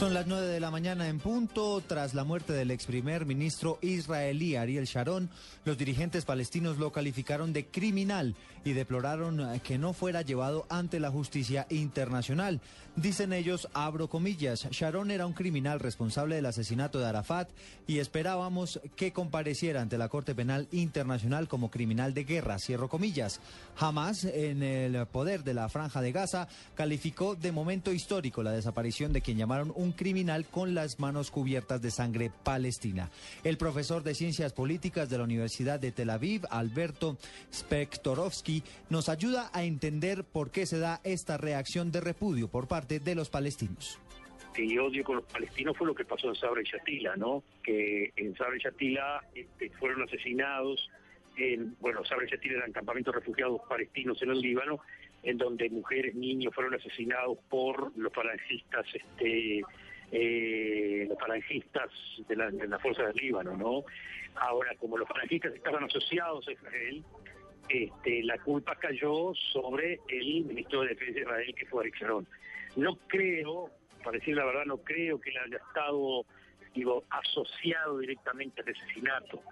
Son las 9 de la mañana en punto. Tras la muerte del ex primer ministro israelí Ariel Sharon, los dirigentes palestinos lo calificaron de criminal y deploraron que no fuera llevado ante la justicia internacional. Dicen ellos, abro comillas, Sharon era un criminal responsable del asesinato de Arafat y esperábamos que compareciera ante la Corte Penal Internacional como criminal de guerra, cierro comillas. Jamás en el poder de la Franja de Gaza calificó de momento histórico la desaparición de quien llamaron un criminal con las manos cubiertas de sangre palestina. El profesor de Ciencias Políticas de la Universidad de Tel Aviv, Alberto Spektorovsky, nos ayuda a entender por qué se da esta reacción de repudio por parte de los palestinos y odio con los palestinos fue lo que pasó en Sabra y Shatila, ¿no? Que en Sabra y Shatila este, fueron asesinados, en, bueno, Sabra y Shatila eran campamentos refugiados palestinos en el Líbano, en donde mujeres, niños fueron asesinados por los falangistas, este, eh, los falangistas de la, de la fuerza del Líbano, ¿no? Ahora, como los falangistas estaban asociados a Israel, este, la culpa cayó sobre el ministro de Defensa de Israel, que fue Ariel Sharon. No creo, para decir la verdad, no creo que él haya estado digo, asociado directamente al asesinato,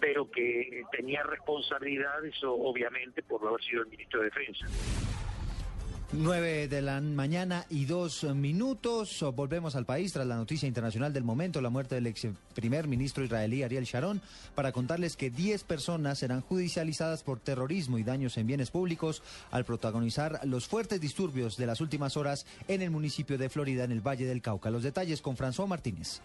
pero que tenía responsabilidades, obviamente, por haber sido el ministro de Defensa. 9 de la mañana y dos minutos. Volvemos al país tras la noticia internacional del momento, la muerte del ex primer ministro israelí Ariel Sharon, para contarles que 10 personas serán judicializadas por terrorismo y daños en bienes públicos al protagonizar los fuertes disturbios de las últimas horas en el municipio de Florida, en el Valle del Cauca. Los detalles con François Martínez.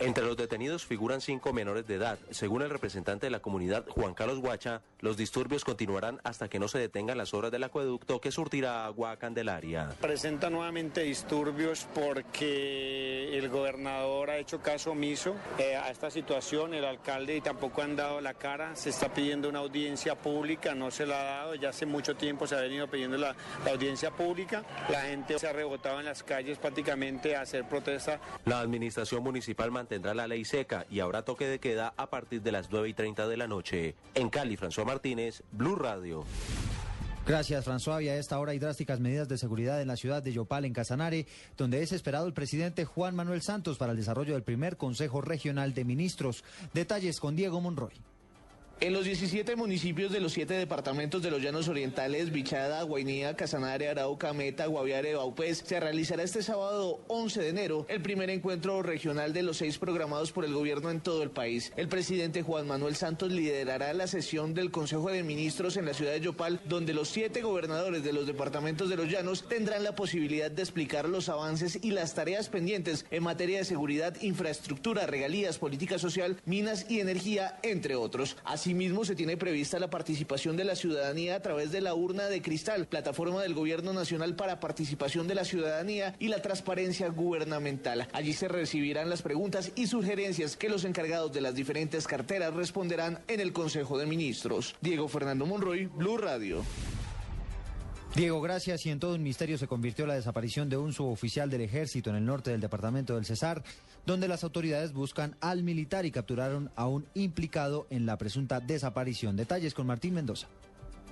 Entre los detenidos figuran cinco menores de edad. Según el representante de la comunidad, Juan Carlos Guacha, los disturbios continuarán hasta que no se detengan las obras del acueducto que surtirá agua a Candelaria. Presenta nuevamente disturbios porque el gobernador ha hecho caso omiso eh, a esta situación, el alcalde y tampoco han dado la cara. Se está pidiendo una audiencia pública, no se la ha dado, ya hace mucho tiempo se ha venido pidiendo la, la audiencia pública. La gente se ha rebotado en las calles prácticamente a hacer protesta. La administración municipal tendrá la ley seca y habrá toque de queda a partir de las 9 y 30 de la noche. En Cali, François Martínez, Blue Radio. Gracias, François. Y a esta hora hay drásticas medidas de seguridad en la ciudad de Yopal, en Casanare, donde es esperado el presidente Juan Manuel Santos para el desarrollo del primer Consejo Regional de Ministros. Detalles con Diego Monroy. En los 17 municipios de los siete departamentos de los Llanos Orientales, Bichada, Guainía, Casanare, Arauca, Meta, Guaviare, Baupés, se realizará este sábado 11 de enero el primer encuentro regional de los seis programados por el gobierno en todo el país. El presidente Juan Manuel Santos liderará la sesión del Consejo de Ministros en la ciudad de Yopal, donde los siete gobernadores de los departamentos de los Llanos tendrán la posibilidad de explicar los avances y las tareas pendientes en materia de seguridad, infraestructura, regalías, política social, minas y energía, entre otros. Así Asimismo, se tiene prevista la participación de la ciudadanía a través de la urna de cristal, plataforma del Gobierno Nacional para participación de la ciudadanía y la transparencia gubernamental. Allí se recibirán las preguntas y sugerencias que los encargados de las diferentes carteras responderán en el Consejo de Ministros. Diego Fernando Monroy, Blue Radio. Diego, gracias. Y en todo un misterio se convirtió la desaparición de un suboficial del ejército en el norte del departamento del Cesar, donde las autoridades buscan al militar y capturaron a un implicado en la presunta desaparición. Detalles con Martín Mendoza.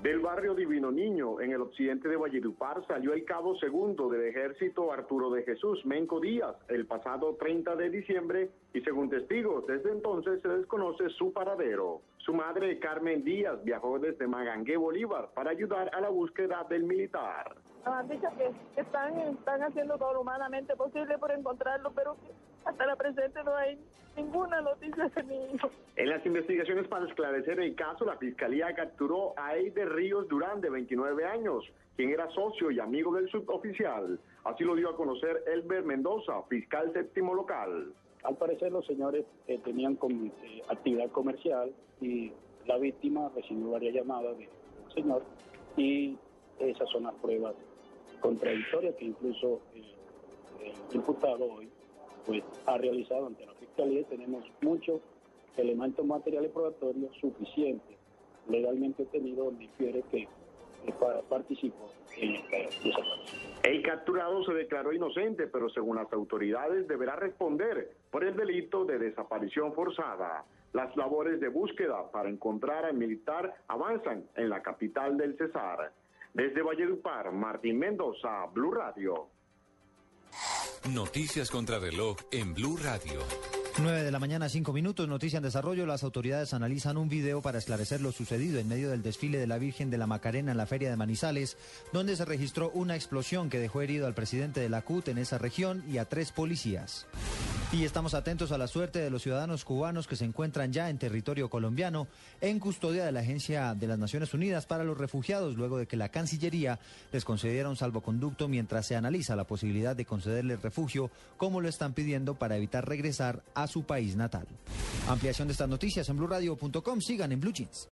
Del barrio Divino Niño, en el occidente de Valledupar, salió el cabo segundo del ejército Arturo de Jesús Menco Díaz el pasado 30 de diciembre y según testigos, desde entonces se desconoce su paradero. Su madre, Carmen Díaz, viajó desde Magangué, Bolívar, para ayudar a la búsqueda del militar. Han dicho que están, están haciendo todo lo humanamente posible por encontrarlo, pero hasta la presente no hay ninguna noticia de mi hijo. En las investigaciones para esclarecer el caso, la Fiscalía capturó a Eider Ríos Durán, de 29 años, quien era socio y amigo del suboficial. Así lo dio a conocer Elber Mendoza, fiscal séptimo local. Al parecer los señores eh, tenían eh, actividad comercial y la víctima recibió varias llamadas del señor y esas son las pruebas contradictorias que incluso eh, el imputado hoy pues, ha realizado ante la Fiscalía. Tenemos muchos elementos materiales probatorios suficientes legalmente tenido donde infiere que participó en esta desaparición. El capturado se declaró inocente, pero según las autoridades deberá responder por el delito de desaparición forzada. Las labores de búsqueda para encontrar al militar avanzan en la capital del Cesar. Desde Valledupar, Martín Mendoza, Blue Radio. Noticias contra reloj en Blue Radio. 9 de la mañana, 5 minutos, noticia en desarrollo. Las autoridades analizan un video para esclarecer lo sucedido en medio del desfile de la Virgen de la Macarena en la Feria de Manizales, donde se registró una explosión que dejó herido al presidente de la CUT en esa región y a tres policías. Y estamos atentos a la suerte de los ciudadanos cubanos que se encuentran ya en territorio colombiano en custodia de la Agencia de las Naciones Unidas para los Refugiados, luego de que la Cancillería les concediera un salvoconducto mientras se analiza la posibilidad de concederles refugio, como lo están pidiendo para evitar regresar a su país natal. Ampliación de estas noticias en blurradio.com. Sigan en Blue Jeans.